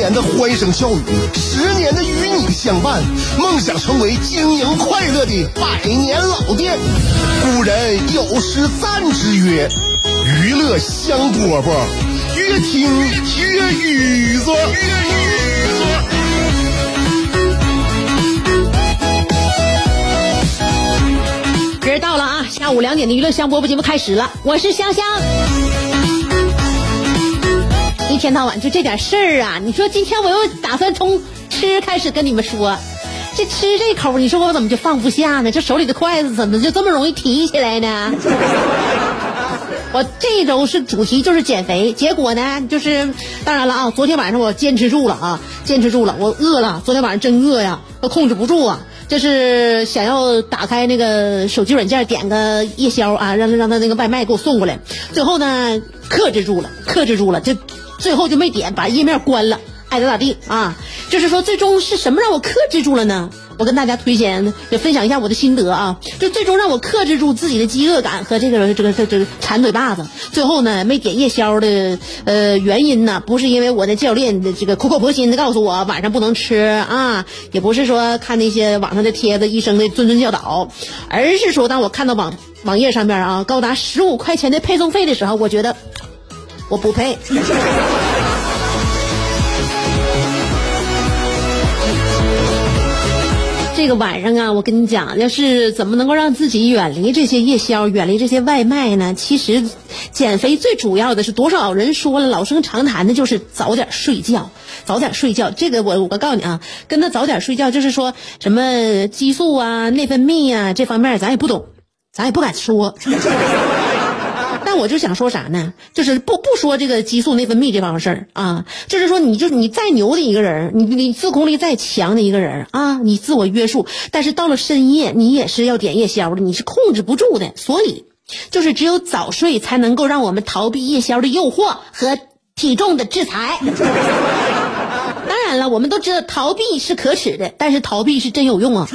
年的欢声笑语，十年的与你相伴，梦想成为经营快乐的百年老店。古人有诗赞之曰：“娱乐香饽饽，越听越雨子。”时到了啊，下午两点的娱乐香饽饽节目开始了，我是香香。天到晚就这点事儿啊！你说今天我又打算从吃开始跟你们说，这吃这口，你说我怎么就放不下呢？这手里的筷子怎么就这么容易提起来呢？我这周是主题就是减肥，结果呢就是当然了啊，昨天晚上我坚持住了啊，坚持住了，我饿了，昨天晚上真饿呀，我控制不住啊，就是想要打开那个手机软件点个夜宵啊，让让他那个外卖给我送过来，最后呢克制住了，克制住了，就最后就没点，把页面关了，爱咋咋地啊，就是说最终是什么让我克制住了呢？我跟大家推荐，也分享一下我的心得啊！就最终让我克制住自己的饥饿感和这个这个这这馋嘴巴子。最后呢，没点夜宵的呃原因呢，不是因为我的教练的这个苦口婆心的告诉我晚上不能吃啊，也不是说看那些网上的帖子医生的谆谆教导，而是说当我看到网网页上面啊高达十五块钱的配送费的时候，我觉得我不配。这个晚上啊，我跟你讲，要是怎么能够让自己远离这些夜宵，远离这些外卖呢？其实，减肥最主要的是多少人说了，老生常谈的就是早点睡觉，早点睡觉。这个我我告诉你啊，跟他早点睡觉，就是说什么激素啊、内分泌啊这方面，咱也不懂，咱也不敢说。但我就想说啥呢？就是不不说这个激素内分泌这方面事儿啊，就是说你就你再牛的一个人，你你自控力再强的一个人啊，你自我约束，但是到了深夜你也是要点夜宵的，你是控制不住的。所以，就是只有早睡才能够让我们逃避夜宵的诱惑和体重的制裁。当然了，我们都知道逃避是可耻的，但是逃避是真有用啊。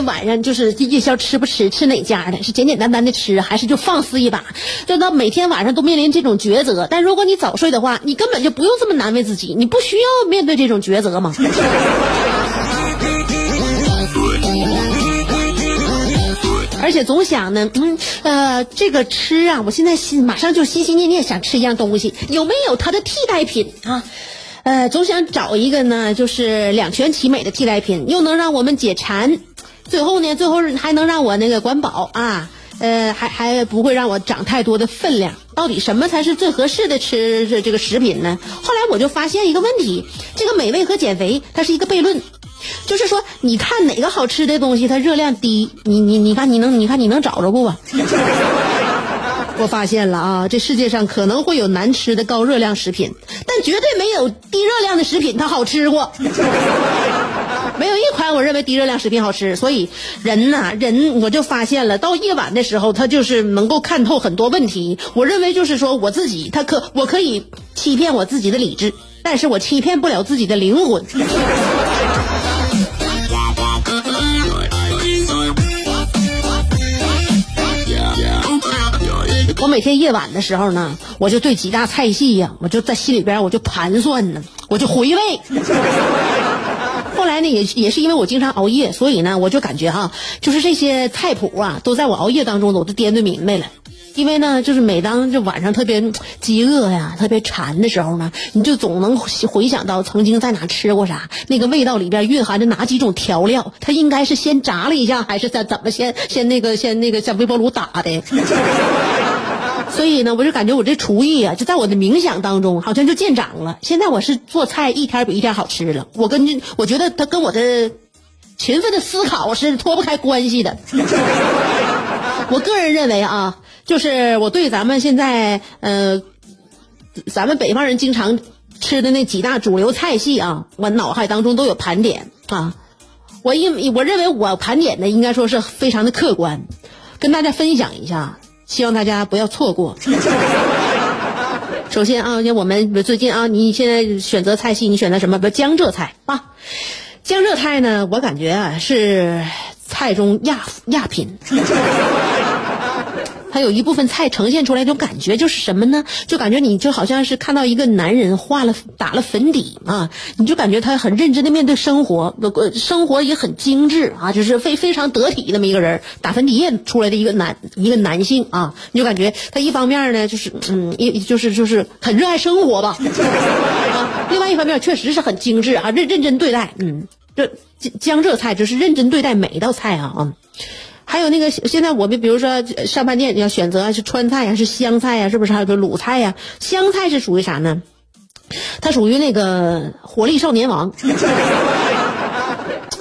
晚上就是夜宵吃不吃，吃哪家的？是简简单单的吃，还是就放肆一把？就到每天晚上都面临这种抉择。但如果你早睡的话，你根本就不用这么难为自己，你不需要面对这种抉择吗？而且总想呢，嗯，呃，这个吃啊，我现在心马上就心心念念想吃一样东西，有没有它的替代品啊？呃，总想找一个呢，就是两全其美的替代品，又能让我们解馋。最后呢，最后还能让我那个管饱啊，呃，还还不会让我长太多的分量。到底什么才是最合适的吃这这个食品呢？后来我就发现一个问题，这个美味和减肥它是一个悖论，就是说，你看哪个好吃的东西它热量低，你你你看你能你看你能找着不吧？我发现了啊，这世界上可能会有难吃的高热量食品，但绝对没有低热量的食品它好吃过。没有一款我认为低热量食品好吃，所以人呐，人我就发现了，到夜晚的时候，他就是能够看透很多问题。我认为就是说，我自己他可我可以欺骗我自己的理智，但是我欺骗不了自己的灵魂。我每天夜晚的时候呢，我就对几大菜系呀，我就在心里边我就盘算呢，我就回味。后来呢，也也是因为我经常熬夜，所以呢，我就感觉哈，就是这些菜谱啊，都在我熬夜当中，我都掂对明白了。因为呢，就是每当这晚上特别饥饿呀、特别馋的时候呢，你就总能回想到曾经在哪吃过啥，那个味道里边蕴含着哪几种调料，它应该是先炸了一下，还是在怎么先先那个先那个像微波炉打的。所以呢，我就感觉我这厨艺啊，就在我的冥想当中，好像就见长了。现在我是做菜一天比一天好吃了。我跟我觉得他跟我的勤奋的思考是脱不开关系的。我个人认为啊，就是我对咱们现在呃，咱们北方人经常吃的那几大主流菜系啊，我脑海当中都有盘点啊。我因我认为我盘点的应该说是非常的客观，跟大家分享一下，希望大家不要错过。首先啊，像我们最近啊，你现在选择菜系，你选择什么？不，江浙菜啊。江浙菜呢，我感觉啊是菜中亚亚品。它有一部分菜呈现出来一种感觉，就是什么呢？就感觉你就好像是看到一个男人画了打了粉底啊，你就感觉他很认真的面对生活，呃，生活也很精致啊，就是非非常得体那么一个人，打粉底液出来的一个男一个男性啊，你就感觉他一方面呢就是嗯，一就是就是很热爱生活吧，啊，另外一方面确实是很精致啊，认认真对待，嗯，这江浙菜就是认真对待每一道菜啊啊。还有那个，现在我们比如说上饭店要选择是川菜呀，是湘菜呀，是不是？还有个鲁菜呀？湘菜是属于啥呢？它属于那个火力少年王，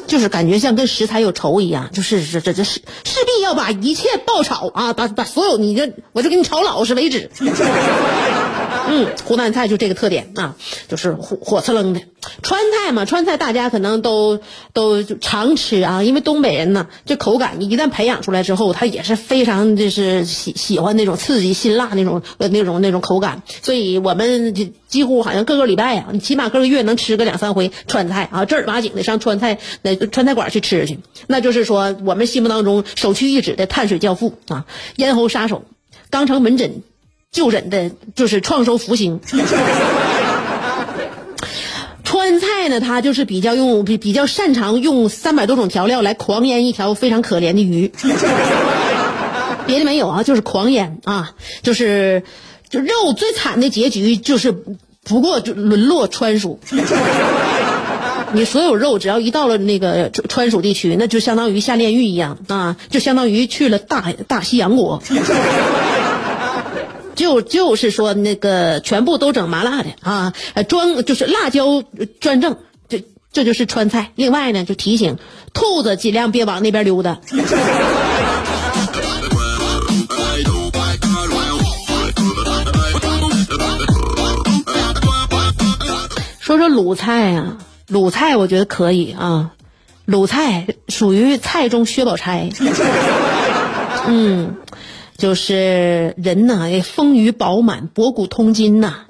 就是感觉像跟食材有仇一样，就是这这这势势必要把一切爆炒啊，把把所有你这我就给你炒老实为止。嗯，湖南菜就这个特点啊，就是火火刺楞的。川菜嘛，川菜大家可能都都常吃啊，因为东北人呢，这口感你一旦培养出来之后，他也是非常就是喜喜欢那种刺激辛辣那种那种那种口感，所以我们几乎好像各个礼拜啊，你起码各个月能吃个两三回川菜啊，正儿八经的上川菜那川菜馆去吃去，那就是说我们心目当中首屈一指的碳水教父啊，咽喉杀手，肛肠门诊。就诊的就是创收福星。川菜呢，它就是比较用比比较擅长用三百多种调料来狂腌一条非常可怜的鱼。别的没有啊，就是狂腌啊，就是就肉最惨的结局就是不过就沦落川蜀。你所有肉只要一到了那个川蜀地区，那就相当于下炼狱一样啊，就相当于去了大大西洋国。就就是说那个全部都整麻辣的啊，呃，专就是辣椒专政，这这就是川菜。另外呢，就提醒兔子尽量别往那边溜达。说说鲁菜啊，鲁菜我觉得可以啊，鲁菜属于菜中薛宝钗。嗯。就是人呢，丰腴饱满，博古通今呐。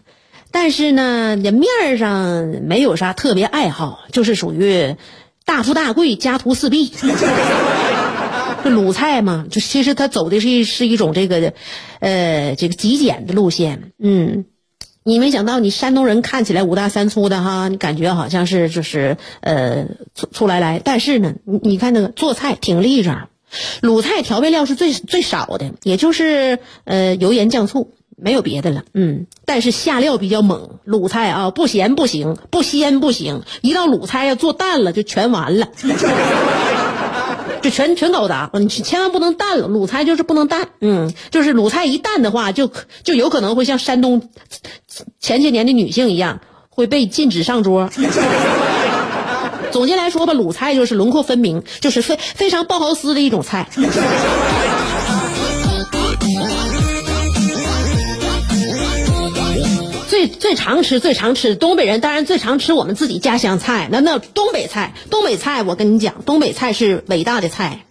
但是呢，人面儿上没有啥特别爱好，就是属于大富大贵，家徒四壁。这鲁菜嘛，就其实他走的是是一种这个，呃，这个极简的路线。嗯，你没想到，你山东人看起来五大三粗的哈，你感觉好像是就是呃粗粗来来，但是呢，你你看那个做菜挺立正。鲁菜调味料是最最少的，也就是呃油盐酱醋，没有别的了。嗯，但是下料比较猛。鲁菜啊，不咸不行，不鲜不行。一道鲁菜要做淡了，就全完了，就全全搞砸。你千万不能淡了，鲁菜就是不能淡。嗯，就是鲁菜一淡的话，就就有可能会像山东前些年的女性一样，会被禁止上桌。总结来说吧，鲁菜就是轮廓分明，就是非非常包豪斯的一种菜。最最常吃、最常吃，东北人当然最常吃我们自己家乡菜。那那东北菜，东北菜，我跟你讲，东北菜是伟大的菜，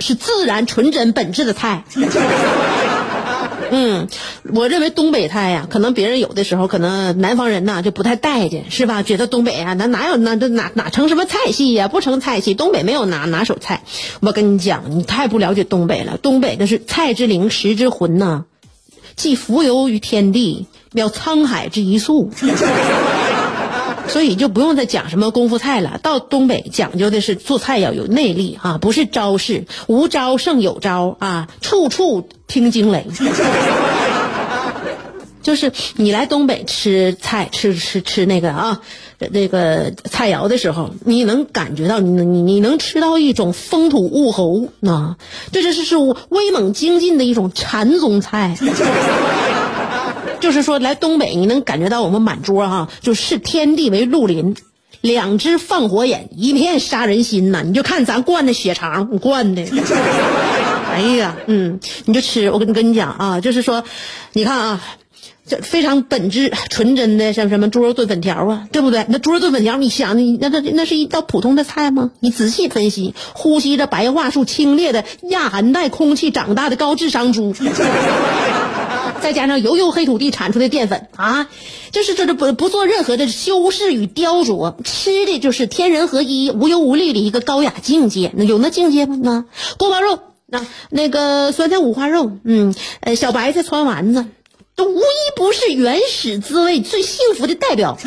是自然、纯真、本质的菜。嗯，我认为东北菜呀，可能别人有的时候，可能南方人呐就不太待见，是吧？觉得东北啊，那哪有那这哪哪成什么菜系呀？不成菜系，东北没有拿拿手菜。我跟你讲，你太不了解东北了。东北那是菜之灵，食之魂呐，既浮游于天地，渺沧海之一粟。所以就不用再讲什么功夫菜了。到东北讲究的是做菜要有内力啊，不是招式，无招胜有招啊，处处听惊雷。就是你来东北吃菜，吃吃吃那个啊，那个菜肴的时候，你能感觉到你你你能吃到一种风土物候啊，这这是是威猛精进的一种禅宗菜。就是说，来东北你能感觉到我们满桌哈，就视天地为绿林，两只放火眼，一片杀人心呐！你就看咱灌的血肠，灌的。哎呀，嗯，你就吃，我跟你跟你讲啊，就是说，你看啊，这非常本质纯真的，像什么猪肉炖粉条啊，对不对？那猪肉炖粉条，你想，你那那那是一道普通的菜吗？你仔细分析，呼吸着白桦树清冽的亚寒带空气长大的高智商猪。再加上油油黑土地产出的淀粉啊，就是这这不不做任何的修饰与雕琢，吃的就是天人合一、无忧无虑的一个高雅境界。那有那境界吗？那锅包肉，那那个酸菜五花肉，嗯，呃，小白菜汆丸子，都无一不是原始滋味最幸福的代表。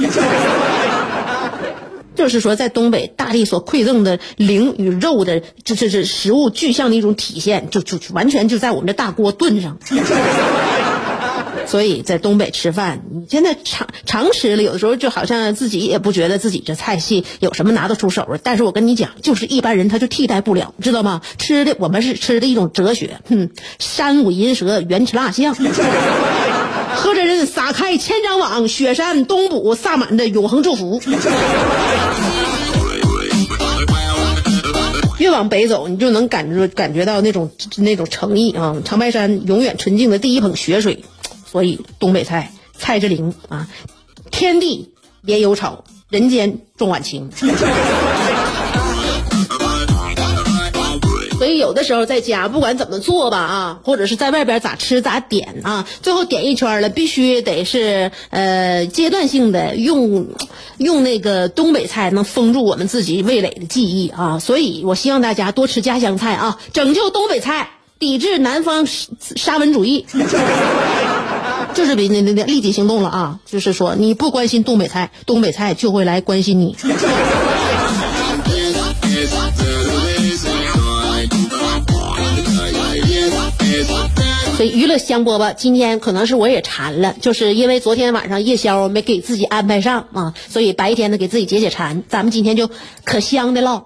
就是说，在东北，大地所馈赠的灵与肉的，这这是食物具象的一种体现，就就完全就在我们这大锅炖上。所以在东北吃饭，你现在常常吃了，有的时候就好像自己也不觉得自己这菜系有什么拿得出手的。但是我跟你讲，就是一般人他就替代不了，知道吗？吃的我们是吃的一种哲学，哼，山舞银蛇，原吃蜡象，喝着人撒开千张网，雪山东补萨满的永恒祝福。越往北走，你就能感觉感觉到那种那种诚意啊！长白山永远纯净的第一捧雪水。所以东北菜蔡之灵啊，天地别有草，人间重晚晴。所以有的时候在家不管怎么做吧啊，或者是在外边咋吃咋点啊，最后点一圈了，必须得是呃阶段性的用用那个东北菜能封住我们自己味蕾的记忆啊。所以我希望大家多吃家乡菜啊，拯救东北菜，抵制南方沙文主义。就是比那那那立即行动了啊！就是说，你不关心东北菜，东北菜就会来关心你。所以娱乐香饽饽，今天可能是我也馋了，就是因为昨天晚上夜宵没给自己安排上啊，所以白天呢给自己解解馋。咱们今天就可香的唠。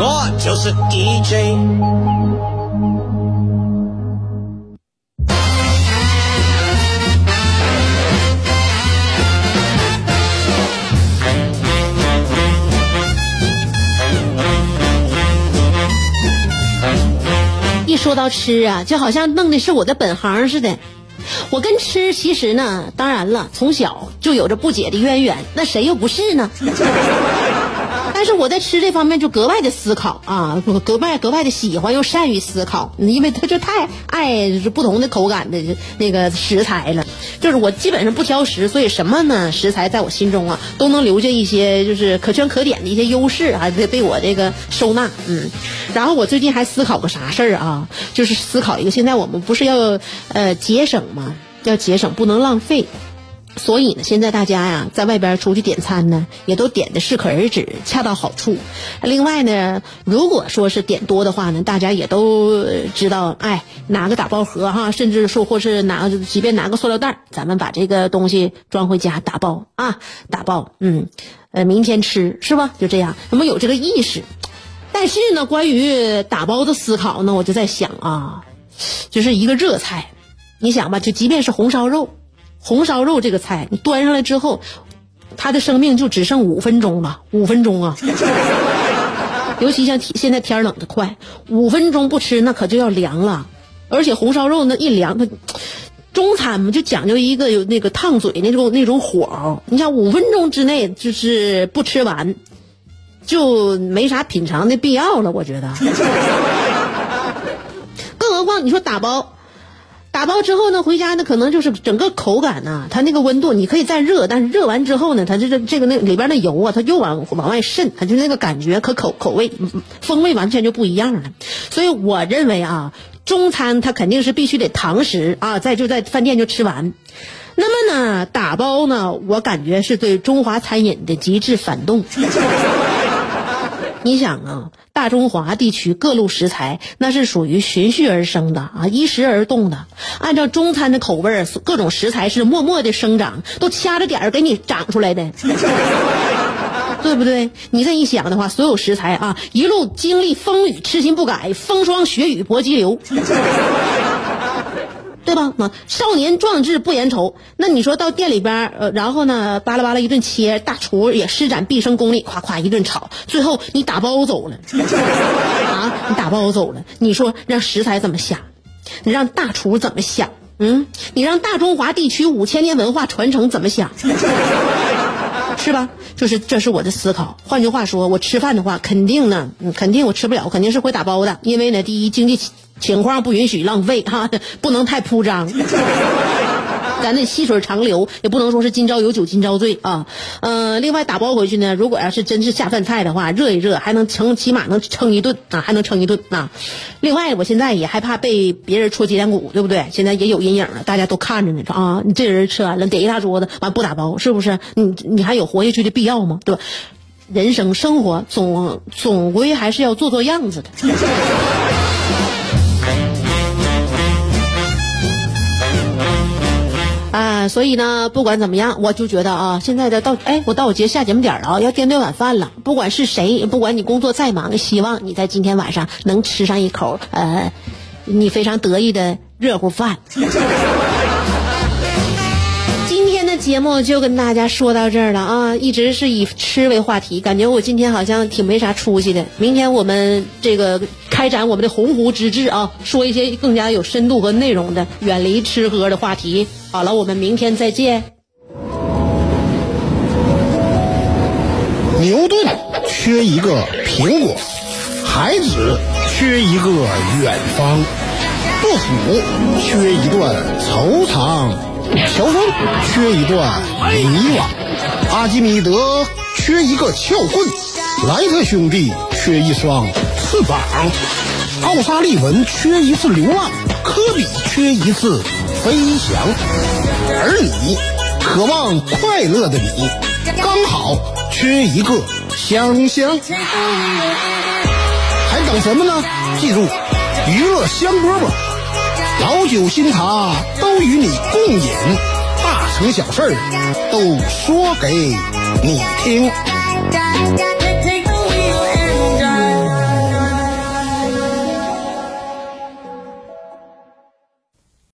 我就是 DJ。一说到吃啊，就好像弄的是我的本行似的。我跟吃其实呢，当然了，从小就有着不解的渊源。那谁又不是呢？但是我在吃这方面就格外的思考啊，格外格外的喜欢又善于思考，因为他就太爱不同的口感的那个食材了。就是我基本上不挑食，所以什么呢？食材在我心中啊，都能留下一些就是可圈可点的一些优势啊，被被我这个收纳。嗯，然后我最近还思考个啥事儿啊？就是思考一个，现在我们不是要呃节省吗？要节省，不能浪费。所以呢，现在大家呀，在外边出去点餐呢，也都点的适可而止，恰到好处。另外呢，如果说是点多的话呢，大家也都知道，哎，拿个打包盒哈，甚至说或是拿，即便拿个塑料袋，咱们把这个东西装回家打包啊，打包，嗯，呃，明天吃是吧？就这样，那么有这个意识。但是呢，关于打包的思考呢，我就在想啊，就是一个热菜，你想吧，就即便是红烧肉。红烧肉这个菜，你端上来之后，它的生命就只剩五分钟了。五分钟啊！尤其像现在天冷的快，五分钟不吃那可就要凉了。而且红烧肉那一凉，它中餐嘛就讲究一个有那个烫嘴那种那种火候。你想五分钟之内就是不吃完，就没啥品尝的必要了。我觉得，更何况你说打包。打包之后呢，回家呢可能就是整个口感呐、它那个温度你可以再热，但是热完之后呢，它这个这个那里边的油啊，它又往往外渗，它就那个感觉和口口味风味完全就不一样了。所以我认为啊，中餐它肯定是必须得堂食啊，在就在饭店就吃完。那么呢，打包呢，我感觉是对中华餐饮的极致反动。你想啊，大中华地区各路食材那是属于循序而生的啊，依时而动的。按照中餐的口味，各种食材是默默的生长，都掐着点儿给你长出来的，对不对？你这一想的话，所有食材啊，一路经历风雨，痴心不改，风霜雪雨搏激流。对吧？那，少年壮志不言愁。那你说到店里边，呃，然后呢，巴拉巴拉一顿切，大厨也施展毕生功力，夸夸一顿炒，最后你打包走了，啊，你打包走了，你说让食材怎么想？你让大厨怎么想？嗯，你让大中华地区五千年文化传承怎么想？是吧？就是这是我的思考。换句话说，我吃饭的话，肯定呢，肯定我吃不了，肯定是会打包的。因为呢，第一，经济情况不允许浪费哈，不能太铺张。咱得细水长流，也不能说是今朝有酒今朝醉啊。呃，另外打包回去呢，如果要是真是下饭菜的话，热一热还能撑，起码能撑一顿啊，还能撑一顿啊。另外，我现在也害怕被别人戳脊梁骨，对不对？现在也有阴影了，大家都看着呢，啊，你这人吃完了点一大桌子，完不打包，是不是？你你还有活下去的必要吗？对吧？人生生活总总归还是要做做样子的。啊，所以呢，不管怎么样，我就觉得啊，现在的到哎，我到我节下节目点了啊，要掂对晚饭了。不管是谁，不管你工作再忙，希望你在今天晚上能吃上一口呃，你非常得意的热乎饭。今天的节目就跟大家说到这儿了啊，一直是以吃为话题，感觉我今天好像挺没啥出息的。明天我们这个开展我们的鸿鹄之志啊，说一些更加有深度和内容的，远离吃喝的话题。好了，我们明天再见。牛顿缺一个苹果，孩子缺一个远方，杜甫缺一段惆怅，乔峰缺一段迷惘，阿基米德缺一个撬棍，莱特兄弟缺一双翅膀，奥沙利文缺一次流浪，科比缺一次飞翔，而你，渴望快乐的你，刚好缺一个香香。还等什么呢？记住，娱乐香饽饽，老酒新茶都与你共饮，大成小事儿都说给你听。